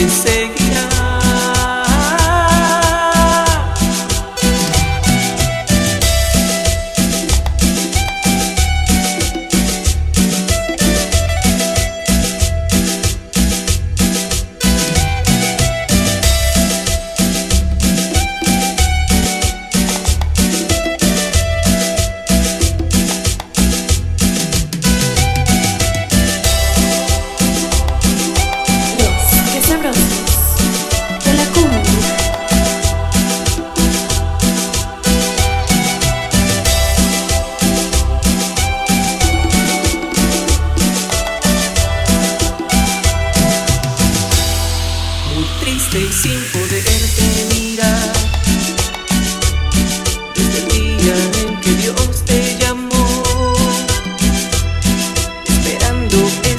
que triste y sin poderte mirar. Desde el día en que Dios te llamó, esperando.